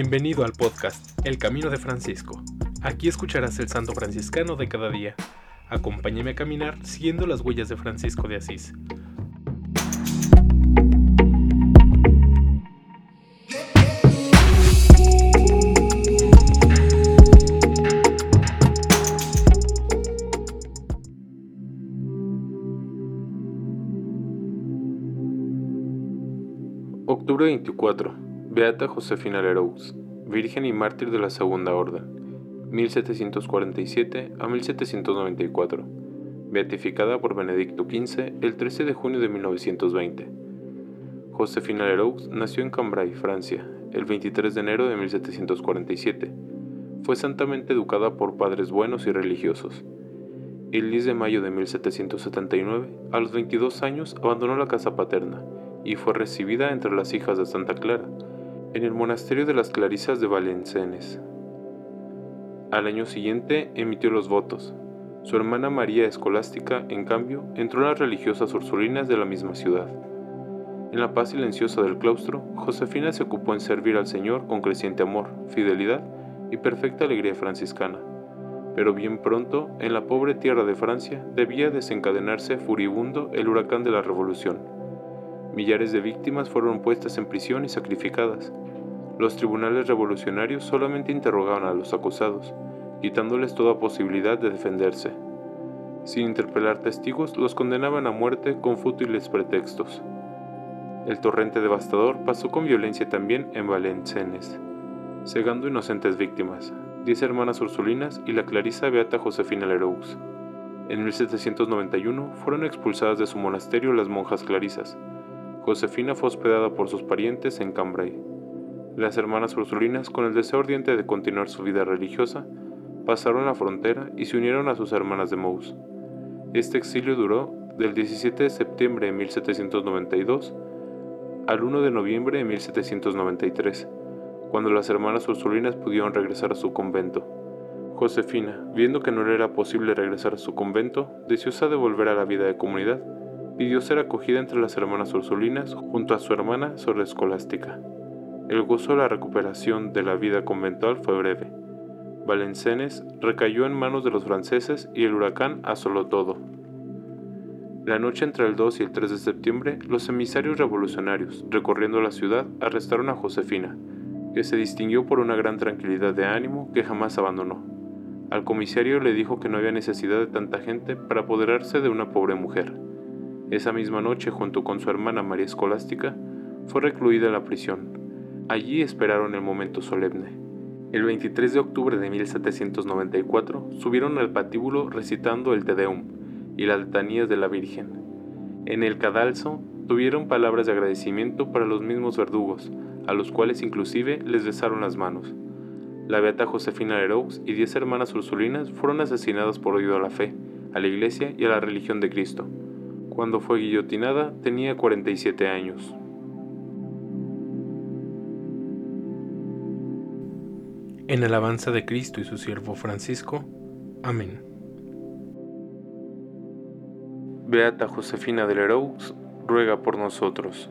Bienvenido al podcast El Camino de Francisco. Aquí escucharás el santo franciscano de cada día. Acompáñame a caminar siguiendo las huellas de Francisco de Asís. Octubre 24. Beata Josefina Leroux, Virgen y Mártir de la Segunda Orden, 1747 a 1794. Beatificada por Benedicto XV el 13 de junio de 1920. Josefina Leroux nació en Cambrai, Francia, el 23 de enero de 1747. Fue santamente educada por padres buenos y religiosos. El 10 de mayo de 1779, a los 22 años, abandonó la casa paterna y fue recibida entre las hijas de Santa Clara, en el monasterio de las Clarisas de Valenciennes. Al año siguiente emitió los votos. Su hermana María Escolástica, en cambio, entró en las religiosas ursulinas de la misma ciudad. En la paz silenciosa del claustro, Josefina se ocupó en servir al Señor con creciente amor, fidelidad y perfecta alegría franciscana. Pero bien pronto, en la pobre tierra de Francia, debía desencadenarse furibundo el huracán de la Revolución Millares de víctimas fueron puestas en prisión y sacrificadas. Los tribunales revolucionarios solamente interrogaban a los acusados, quitándoles toda posibilidad de defenderse. Sin interpelar testigos, los condenaban a muerte con fútiles pretextos. El torrente devastador pasó con violencia también en Valenciennes, cegando inocentes víctimas, diez hermanas ursulinas y la clarisa Beata Josefina Leroux. En 1791 fueron expulsadas de su monasterio las monjas clarisas, Josefina fue hospedada por sus parientes en Cambrai. Las hermanas ursulinas, con el deseo ardiente de continuar su vida religiosa, pasaron la frontera y se unieron a sus hermanas de Mous. Este exilio duró del 17 de septiembre de 1792 al 1 de noviembre de 1793, cuando las hermanas ursulinas pudieron regresar a su convento. Josefina, viendo que no le era posible regresar a su convento, deseosa de volver a la vida de comunidad, pidió ser acogida entre las hermanas ursulinas junto a su hermana Sor Escolástica. El gozo de la recuperación de la vida conventual fue breve. Valenciennes recayó en manos de los franceses y el huracán asoló todo. La noche entre el 2 y el 3 de septiembre, los emisarios revolucionarios, recorriendo la ciudad, arrestaron a Josefina, que se distinguió por una gran tranquilidad de ánimo que jamás abandonó. Al comisario le dijo que no había necesidad de tanta gente para apoderarse de una pobre mujer esa misma noche, junto con su hermana María Escolástica, fue recluida en la prisión. Allí esperaron el momento solemne. El 23 de octubre de 1794 subieron al patíbulo recitando el Te Deum y las letanías de la Virgen. En el cadalso tuvieron palabras de agradecimiento para los mismos verdugos, a los cuales inclusive les besaron las manos. La beata Josefina Leroux y diez hermanas ursulinas fueron asesinadas por oído a la fe, a la Iglesia y a la religión de Cristo. Cuando fue guillotinada tenía 47 años. En alabanza de Cristo y su siervo Francisco. Amén. Beata Josefina de Leroux, ruega por nosotros.